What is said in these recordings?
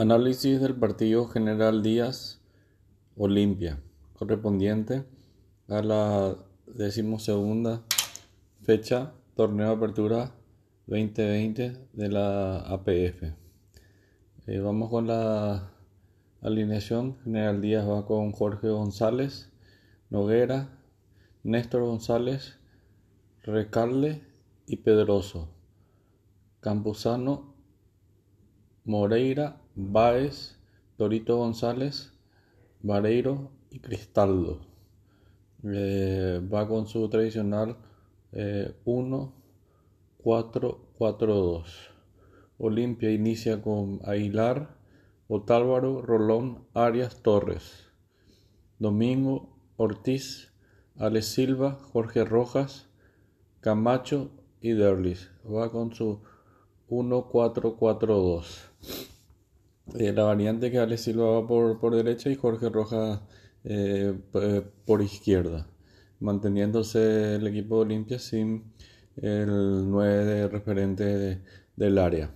Análisis del partido General Díaz Olimpia, correspondiente a la decimosegunda fecha Torneo Apertura 2020 de la APF. Eh, vamos con la alineación. General Díaz va con Jorge González, Noguera, Néstor González, Recarle y Pedroso. Campuzano, Moreira Báez, Dorito González, Vareiro y Cristaldo. Eh, va con su tradicional 1, 4, 4, 2. Olimpia inicia con Aguilar, Otálvaro, Rolón, Arias, Torres. Domingo, Ortiz, Ale Silva, Jorge Rojas, Camacho y Derlis. Va con su 1, 4, 4, 2. Eh, la variante que Ale Silva va por, derecha y Jorge Rojas eh, eh, por izquierda, manteniéndose el equipo de Olimpia sin el 9 de referente del área.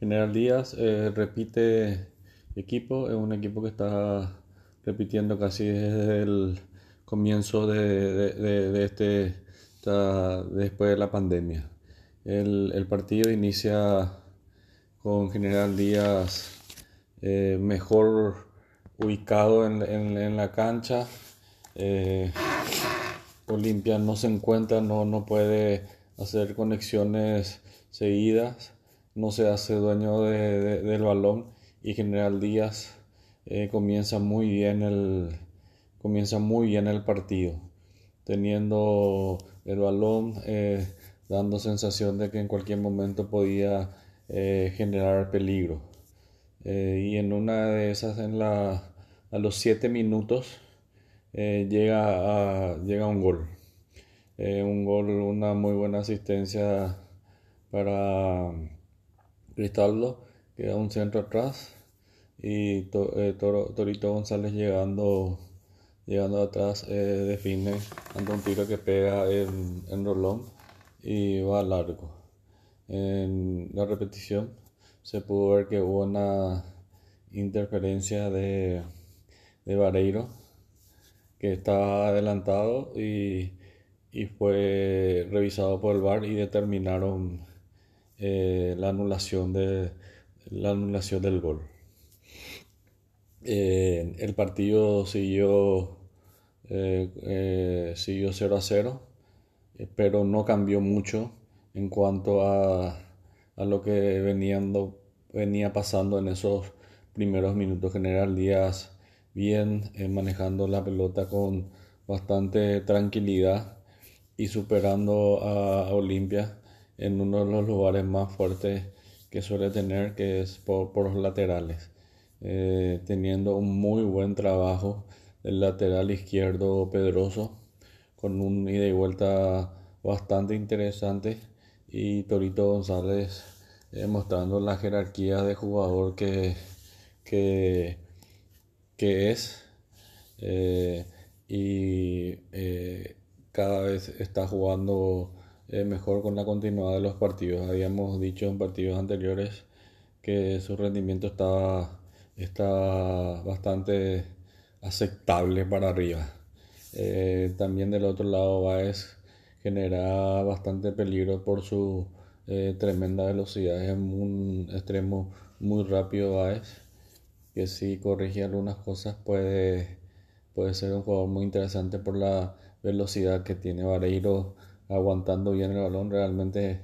General Díaz repite equipo, es un equipo que está repitiendo casi desde el comienzo de, este, después de la pandemia. El partido inicia con General Díaz eh, mejor ubicado en, la cancha. Eh, Olimpia no se encuentra, no, no puede hacer conexiones seguidas, no se hace dueño del balón y General Díaz eh, comienza muy bien el comienza muy bien el partido teniendo el balón dando sensación de que en cualquier momento podía eh, generar peligro. Eh, y en una de esas, en la, a los 7 minutos, eh, llega, llega un gol. un gol, una muy buena asistencia para Cristaldo, que da un centro atrás. Y Torito González llegando, llegando atrás define ante un tiro que pega en, en rolón y va largo. En la repetición se pudo ver que hubo una interferencia de, de Vareiro que estaba adelantado y, fue revisado por el VAR y determinaron eh, la anulación de la anulación del gol. Eh, el partido siguió, eh, siguió 0 a 0, pero no cambió mucho en cuanto a, lo que venía pasando en esos primeros minutos. General Díaz bien eh, manejando la pelota con bastante tranquilidad y superando a, Olimpia en uno de los lugares más fuertes que suele tener, que es por, los laterales. Eh, teniendo un muy buen trabajo el lateral izquierdo Pedroso con un ida y vuelta bastante interesante y Torito González eh, mostrando la jerarquía de jugador que, que, es eh, y eh, cada vez está jugando mejor con la continuidad de los partidos. Habíamos dicho en partidos anteriores que su rendimiento estaba, está bastante aceptable para arriba. también del otro lado Baez genera bastante peligro por su eh, tremenda velocidad. Es un extremo muy rápido Baez, que si corrige algunas cosas puede, puede ser un jugador muy interesante por la velocidad que tiene Vareiro aguantando bien el balón. Realmente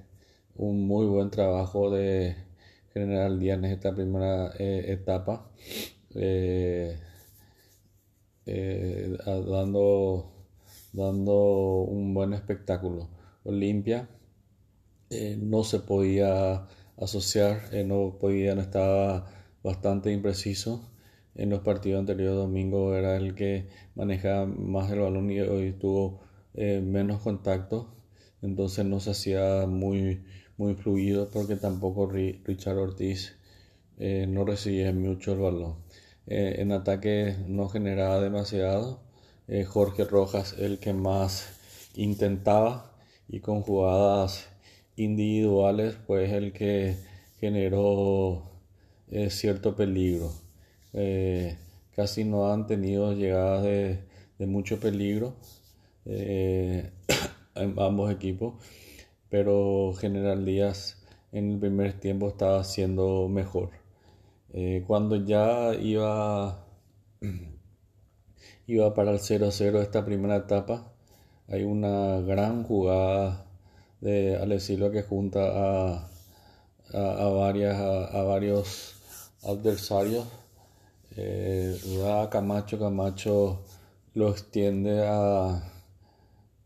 un muy buen trabajo de General Díaz en esta primera eh, etapa. Eh, dando dando un buen espectáculo. Olimpia eh, no se podía asociar, eh, no podía, no estaba bastante impreciso. En los partidos anteriores, domingo era el que manejaba más el balón y hoy tuvo eh, menos contacto, entonces no se hacía muy, muy fluido porque tampoco Richard Ortiz no recibía mucho el balón. en ataque no generaba demasiado eh, Jorge Rojas el que más intentaba y con jugadas individuales pues el que generó cierto peligro. casi no han tenido llegadas de, de mucho peligro en ambos equipos, pero General Díaz en el primer tiempo estaba siendo mejor. cuando ya iba iba para el 0-0 esta primera etapa. Hay una gran jugada de Alessilo que junta a, varias, a, varios adversarios. Eh, a Camacho, Camacho lo extiende a,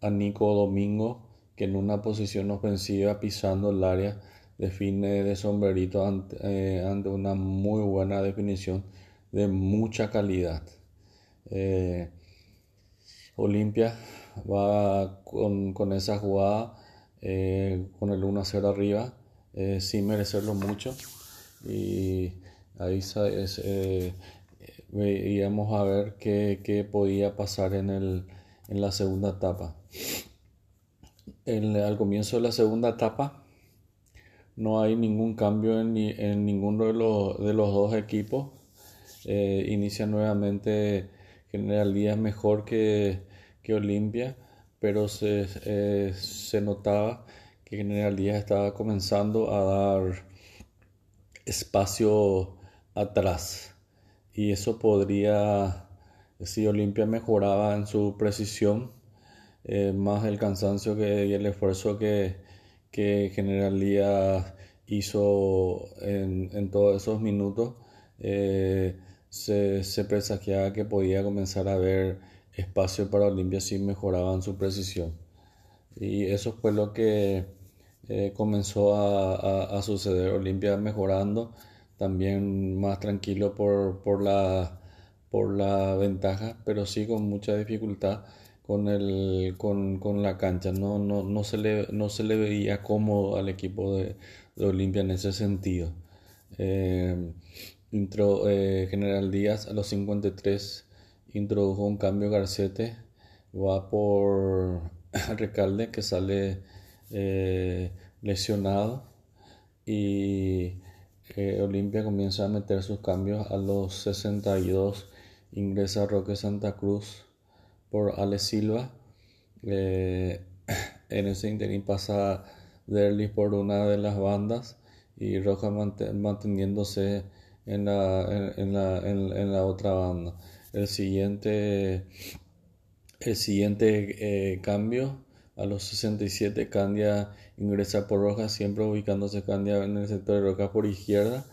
a Nico Domingo, que en una posición ofensiva pisando el área define de sombrerito ante, eh, ante una muy buena definición de mucha calidad. Eh, Olimpia va con, esa jugada eh, con el 1-0 arriba eh, sin merecerlo mucho y ahí eh, íbamos a ver qué, podía pasar en, la segunda etapa. al comienzo de la segunda etapa no hay ningún cambio en, ninguno de los dos equipos. inicia nuevamente General Díaz mejor que, que Olimpia, pero se, eh, se notaba que General Díaz estaba comenzando a dar espacio atrás. Y eso podría, si Olimpia mejoraba en su precisión, eh, más el cansancio que, y el esfuerzo que, que General Díaz hizo en, en todos esos minutos, eh, se, se presagiaba que podía comenzar a haber espacio para Olimpia si mejoraban su precisión. Y eso fue lo que eh, comenzó a, suceder. Olimpia mejorando, también más tranquilo por, por, la, por la ventaja, pero sí con mucha dificultad con, el, con, la cancha. No, no, no, se le, no se le veía cómodo al equipo de, de Olimpia en ese sentido. Eh, Eh, General Díaz a los 53 introdujo un cambio Garcete, va por Recalde que sale eh, lesionado y eh, Olimpia comienza a meter sus cambios. A los 62 ingresa Roque Santa Cruz por Ale Silva en ese interín pasa Derlis por una de las bandas y Roja manteniéndose en la, en, la, en, la otra banda. El siguiente, el siguiente eh, cambio a los 67 Candia ingresa por Roja, siempre ubicándose Candia en el sector de Roca por izquierda,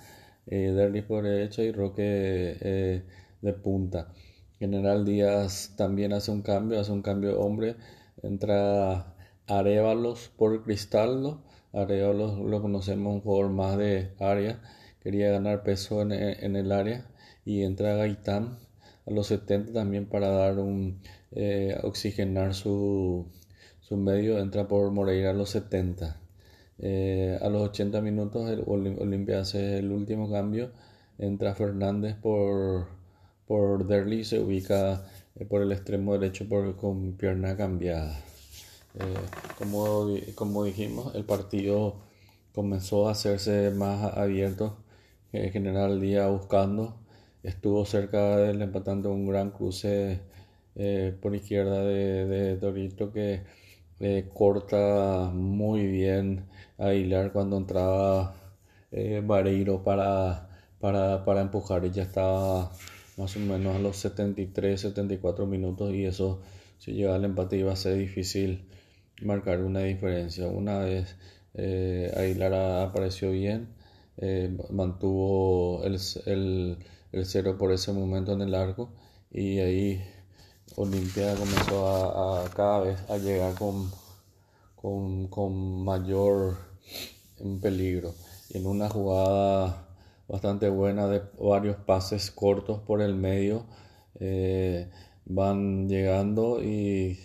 eh, por derecha y Roque eh, de punta. General Díaz también hace un cambio, hace un cambio hombre, entra Arevalos por Cristaldo, Arevalos lo conocemos un jugador más de área, quería ganar peso en, el área y entra Gaitán a los 70 también para dar un eh, oxigenar su, medio. Entra por Moreira a los 70 eh, a los 80 minutos el Olimpia hace el último cambio. Entra Fernández por por Derly se ubica eh, por el extremo derecho por, con pierna cambiada. Como, como dijimos el partido comenzó a hacerse más abierto General Díaz buscando. Estuvo cerca del empatando un gran cruce eh, por izquierda de, de Dorito que eh, corta muy bien a Hilar cuando entraba eh, Vareiro para, para, para empujar y ya estaba más o menos a los 73, 74 minutos y eso si llegaba al empate iba a ser difícil marcar una diferencia. Una vez eh, apareció bien, eh, mantuvo el, el, cero por ese momento en el arco y ahí Olimpia comenzó a, cada vez a llegar con, con, con mayor peligro. Y en una jugada bastante buena de varios pases cortos por el medio eh, van llegando y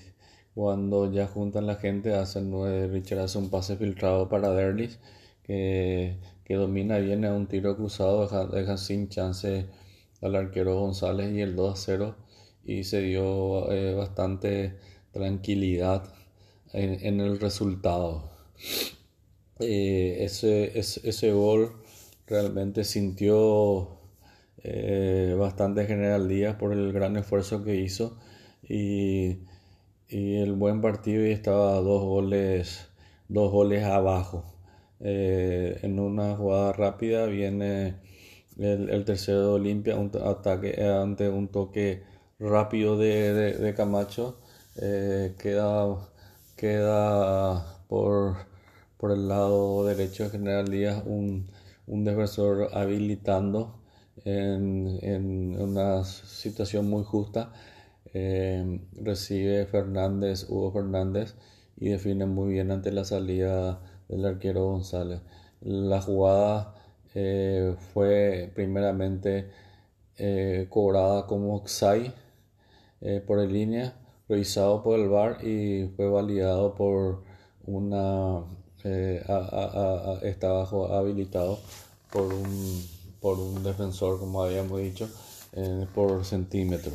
cuando ya juntan la gente hacen Richard hace un pase filtrado para Derlis que domina bien a un tiro cruzado, deja, sin chance al arquero González y el 2 a 0 y se dio eh, bastante tranquilidad en, el resultado. Eh, ese, ese, gol realmente sintió eh, bastante General Díaz por el gran esfuerzo que hizo y, el buen partido y estaba dos goles, dos goles abajo. Eh, en una jugada rápida viene el, tercero de Olimpia, un ataque ante un toque rápido de, Camacho, eh, queda, queda por, por el lado derecho de General Díaz un, un defensor habilitando en, una situación muy justa. Eh, recibe Fernández, Hugo Fernández, y define muy bien ante la salida del arquero González. La jugada eh, fue primeramente eh, cobrada como Oxai por el línea, revisado por el VAR y fue validado por una estaba habilitado por un, por un defensor, como habíamos dicho, eh, por centímetros.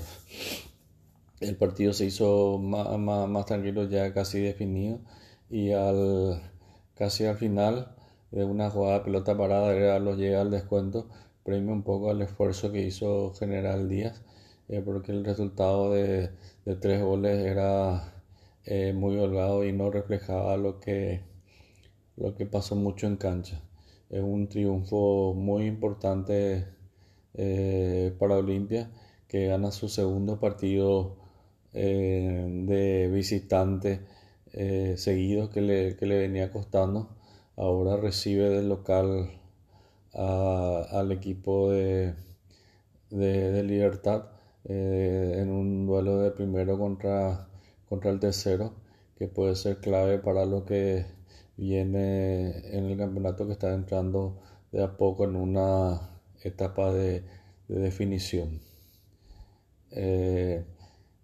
El partido se hizo más, más, tranquilo, ya casi definido, y al, casi al final de una jugada de pelota parada, era los llega al descuento, premio un poco al esfuerzo que hizo General Díaz, eh, porque el resultado de, tres goles era eh, muy holgado y no reflejaba lo que, pasó mucho en cancha. Es un triunfo muy importante eh, para Olimpia, que gana su segundo partido de visitante eh, seguido que le, venía costando. Ahora recibe del local al equipo de, de, Libertad en un duelo de primero contra, contra el tercero, que puede ser clave para lo que viene en el campeonato que está entrando de a poco en una etapa de, definición. Eh,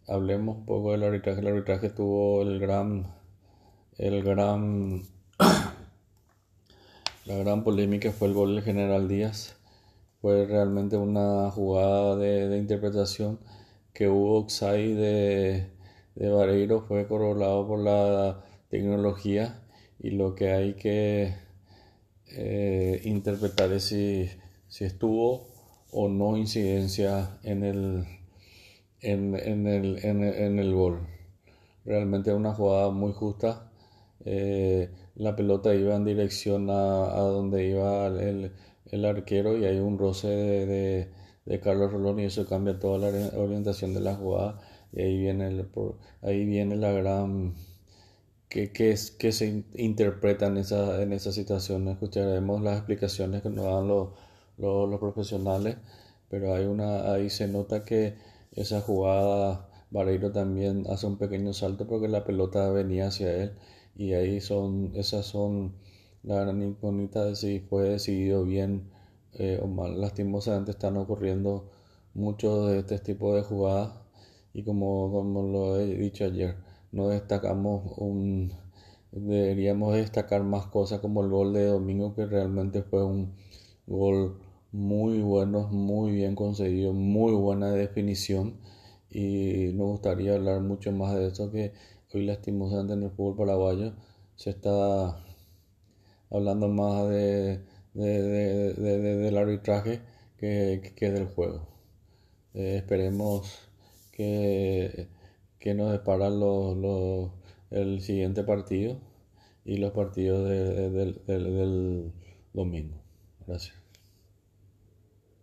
hablemos un poco del arbitraje. El arbitraje tuvo el gran, el gran, la gran polémica fue el gol del General Díaz. Fue realmente una jugada de, interpretación que hubo de, de Vareiro, fue correlado por la tecnología y lo que hay que eh, interpretar es si, estuvo o no incidencia en el, en, el, en, el gol. Realmente una jugada muy justa. Eh, la pelota iba en dirección a, donde iba el, arquero y hay un roce de, de, Carlos Rolón y eso cambia toda la orientación de la jugada y ahí viene, ahí viene la gran que, se interpreta en esa, en esa situación. Escucharemos las explicaciones que nos dan los, los, profesionales, pero hay una, ahí se nota que esa jugada, Barreiro también hace un pequeño salto porque la pelota venía hacia él y ahí son, esas son la gran incógnita de si fue decidido bien eh, o mal. Lastimosamente están ocurriendo muchos de este tipo de jugadas y como, como lo he dicho ayer, no destacamos un deberíamos destacar más cosas como el gol de domingo que realmente fue un gol muy bueno, muy bien conseguido, muy buena definición y nos gustaría hablar mucho más de eso que hoy lastimosamente en el fútbol paraguayo se está hablando más de, del arbitraje que, que, del juego. Eh, esperemos que que nos depara el siguiente partido y los partidos del domingo. Gracias.